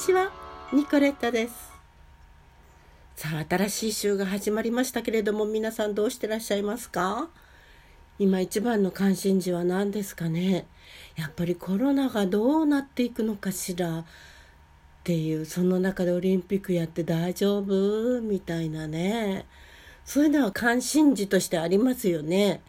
ちは。ニコレットです。さあ新しい週が始まりましたけれども皆さんどうしてらっしゃいますか？今一番の関心事は何ですかね？やっぱりコロナがどうなっていくのかしらっていうその中でオリンピックやって大丈夫？みたいなね。そういうのは関心事としてありますよね。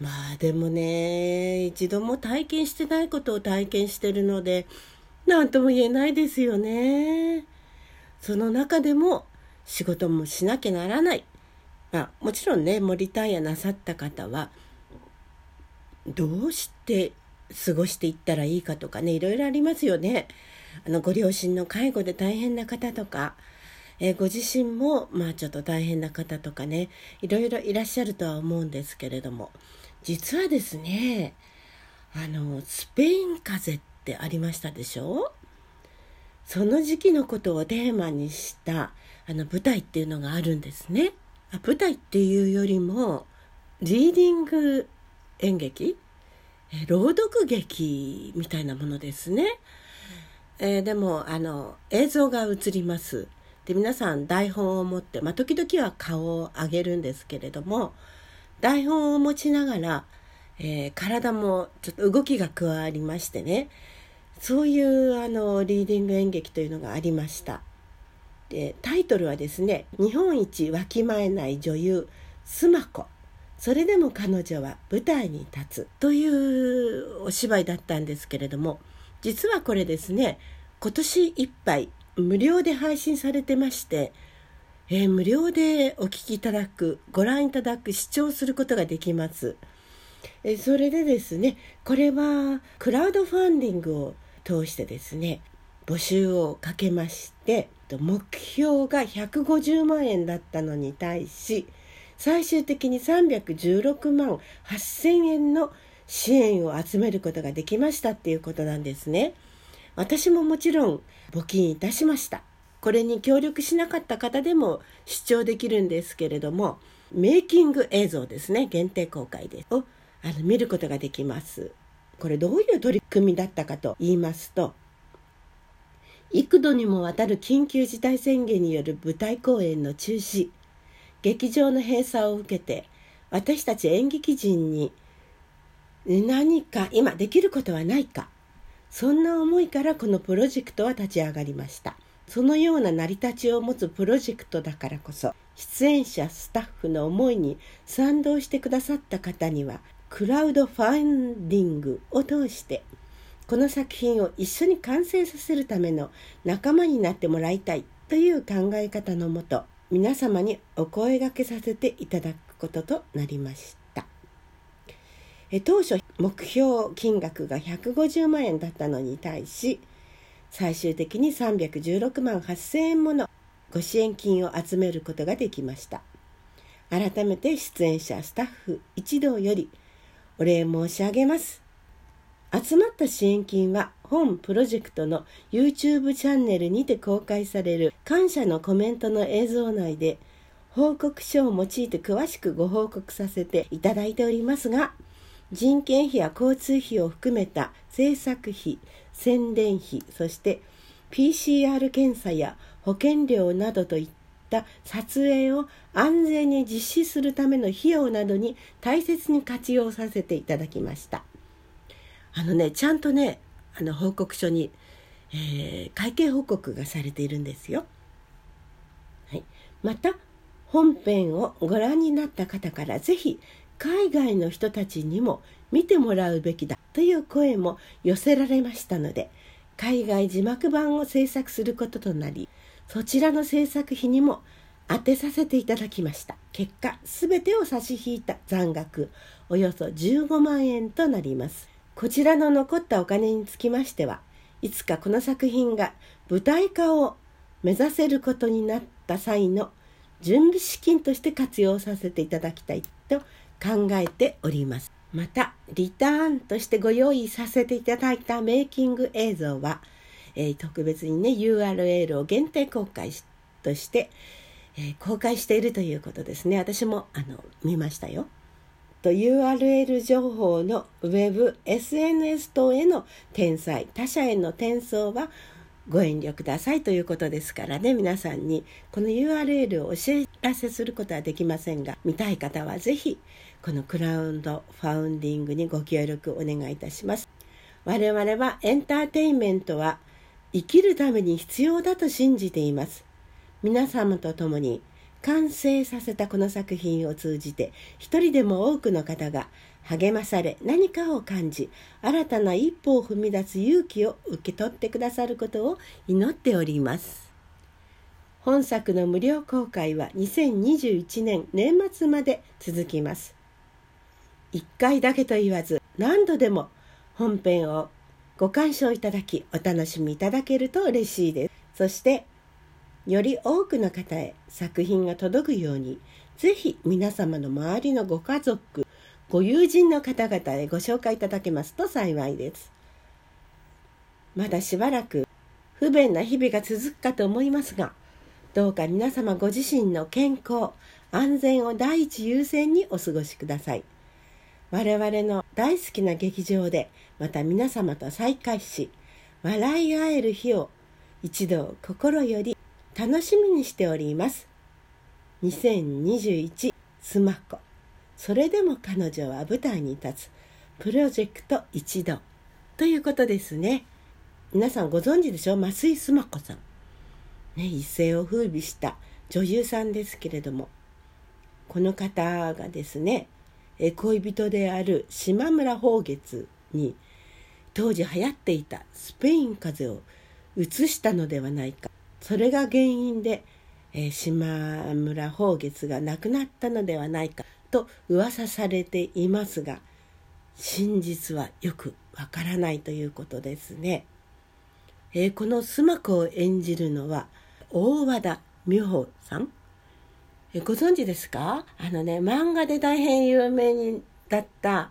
まあでもね一度も体験してないことを体験してるので何とも言えないですよね。その中でも仕事もしなきゃならない。まあ、もちろんね、もうリタイアなさった方は、どうして過ごしていったらいいかとかね、いろいろありますよね。あの、ご両親の介護で大変な方とか、え、ご自身も、まあちょっと大変な方とかね、いろいろいらっしゃるとは思うんですけれども、実はですね、あの、スペイン風邪っってありましたでしょ？その時期のことをテーマにしたあの舞台っていうのがあるんですね。あ舞台っていうよりもリーディング演劇？朗読劇みたいなものですね。えー、でもあの映像が映ります。で皆さん台本を持って、まあ、時々は顔を上げるんですけれども台本を持ちながら、えー、体もちょっと動きが加わりましてねそういうあのリーディング演劇というのがありました。でタイトルはですね「日本一わきまえない女優スマコそれでも彼女は舞台に立つ」というお芝居だったんですけれども実はこれですね今年いっぱい無料で配信されてまして、えー、無料でお聴きいただくご覧いただく視聴することができます。えそれでですねこれはクラウドファンディングを通してですね募集をかけまして目標が150万円だったのに対し最終的に316万8000円の支援を集めることができましたっていうことなんですね。私ももちろん募金いたしました。これに協力しなかった方でも視聴できるんですけれども、メイキング映像ですね、限定公開です。をあの見ることができます。これどういう取り組みだったかと言いますと幾度にもわたる緊急事態宣言による舞台公演の中止劇場の閉鎖を受けて私たち演劇人に何か今できることはないかそんな思いからこのプロジェクトは立ち上がりました。そのような成り立ちを持つプロジェクトだからこそ出演者スタッフの思いに賛同してくださった方にはクラウドファンディングを通してこの作品を一緒に完成させるための仲間になってもらいたいという考え方のもと皆様にお声がけさせていただくこととなりました。え当初目標金額が150万円だったのに対し最終的に316万8000円ものご支援金を集めることができました。改めて出演者スタッフ一同よりお礼申し上げます。集まった支援金は本プロジェクトの YouTube チャンネルにて公開される感謝のコメントの映像内で報告書を用いて詳しくご報告させていただいておりますが人件費や交通費を含めた制作費宣伝費そして PCR 検査や保険料などといったった撮影を安全に実施するための費用などに大切に活用させていただきました。あのねちゃんとねあの報告書に、えー、会計報告がされているんですよ、はい、また本編をご覧になった方から是非海外の人たちにも見てもらうべきだという声も寄せられましたので海外字幕版を制作することとなりそちらの制作費にも当てさせていただきました。結果全てを差し引いた残額およそ15万円となります。こちらの残ったお金につきましてはいつかこの作品が舞台化を目指せることになった際の準備資金として活用させていただきたいと考えております。またリターンとしてご用意させていただいたメイキング映像はえー、特別にね URL を限定公開として、えー、公開しているということですね。私もあの見ましたよ。と URL 情報の Web、SNS 等への転載他社への転送はご遠慮くださいということですからね。皆さんにこの URL をお知らせすることはできませんが見たい方は是非このクラウンドファウンディングにご協力お願いいたします。我々はエンターテインメントは生きるために必要だと信じています。皆様と共に完成させたこの作品を通じて一人でも多くの方が励まされ何かを感じ新たな一歩を踏み出す勇気を受け取ってくださることを祈っております。本作の無料公開は2021年年末まで続きます。1回だけと言わず何度でも本編をご鑑賞いただきお楽しみいただけると嬉しいです。そしてより多くの方へ作品が届くようにぜひ皆様の周りのご家族ご友人の方々へご紹介いただけますと幸いです。まだしばらく不便な日々が続くかと思いますがどうか皆様ご自身の健康安全を第一優先にお過ごしください。我々の大好きな劇場でまた皆様と再会し笑い合える日を一度心より楽しみにしております。2021スマコそれでも彼女は舞台に立つプロジェクト一度ということですね。皆さんご存知でしょ？増井スマ子さん。ね、一世を風靡した女優さんですけれどもこの方がですね恋人である島村宝月に当時流行っていたスペイン風邪をうつしたのではないか。それが原因で、えー、島村宝月が亡くなったのではないか。と噂されていますが真実はよくわからないということですね。えー、この須磨子を演じるのは大和田美穂さん、えー、ご存知ですか？あのね漫画で大変有名にだった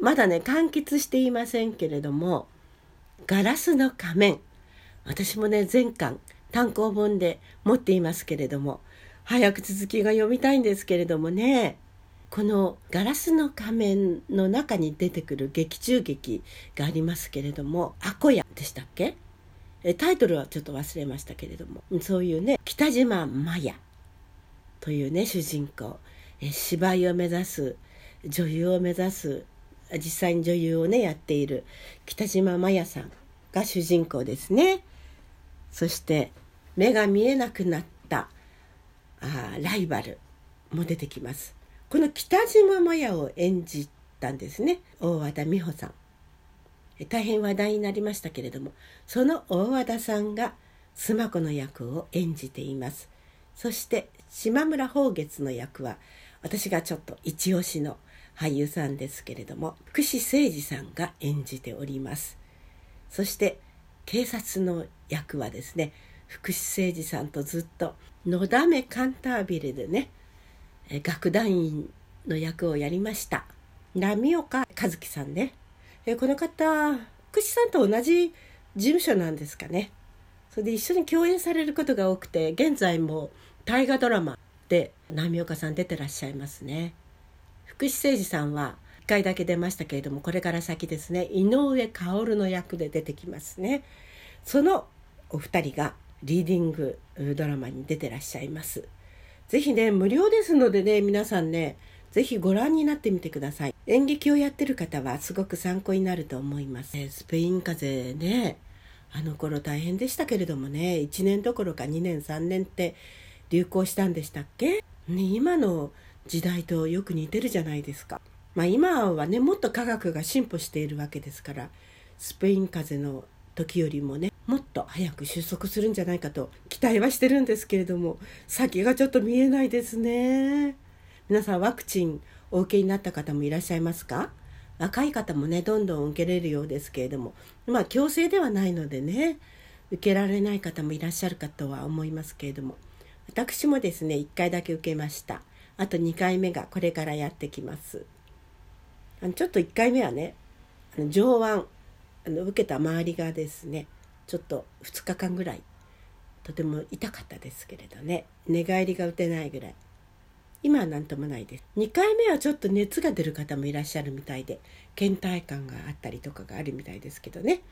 まだね完結していませんけれども「ガラスの仮面」私もね前巻単行本で持っていますけれども早く続きが読みたいんですけれどもねこの「ガラスの仮面」の中に出てくる劇中劇がありますけれども「アコヤ」でしたっけ？タイトルはちょっと忘れましたけれどもそういうね北島麻也というね主人公。芝居を目指す女優を目指す実際に女優をねやっている北島麻也さんが主人公ですね。そして目が見えなくなったあライバルも出てきます。この北島麻也を演じたんですね。大和田美穂さん。大変話題になりましたけれどもその大和田さんが須磨子の役を演じています。そして島村宝月の役は私がちょっと一押しの俳優さんですけれども福士誠二さんが演じております。そして警察の役はですね福士誠二さんとずっと「のだめカンタービレ」でね楽団員の役をやりました。波岡和樹さんね。この方福士さんと同じ事務所なんですかね。それで一緒に共演されることが多くて現在も大河ドラマで波岡さん出てらっしゃいますね。福士誠二さんは1回だけ出ましたけれどもこれから先ですね井上薫の役で出てきますねそのお二人がリーディングドラマに出てらっしゃいます。ぜひね、無料ですのでね、皆さんね、ぜひご覧になってみてください。演劇をやってる方はすごく参考になると思います。スペイン風邪ね、あの頃大変でしたけれどもね、1年どころか2年3年って流行したんでしたっけ、ね、今の時代とよく似てるじゃないですか。まあ今はね、もっと科学が進歩しているわけですから、スペイン風邪の時よりもねもっと早く収束するんじゃないかと期待はしてるんですけれども先がちょっと見えないですね。皆さんワクチンお受けになった方もいらっしゃいますか？若い方もねどんどん受けれるようですけれどもまあ強制ではないのでね受けられない方もいらっしゃるかとは思いますけれども私もですね1回だけ受けました。あと2回目がこれからやってきます。あのちょっと1回目はねあの上腕あの受けた周りがですねちょっと2日間ぐらいとても痛かったですけれどね寝返りが打てないぐらい。今は何ともないです。2回目はちょっと熱が出る方もいらっしゃるみたいで倦怠感があったりとかがあるみたいですけどね。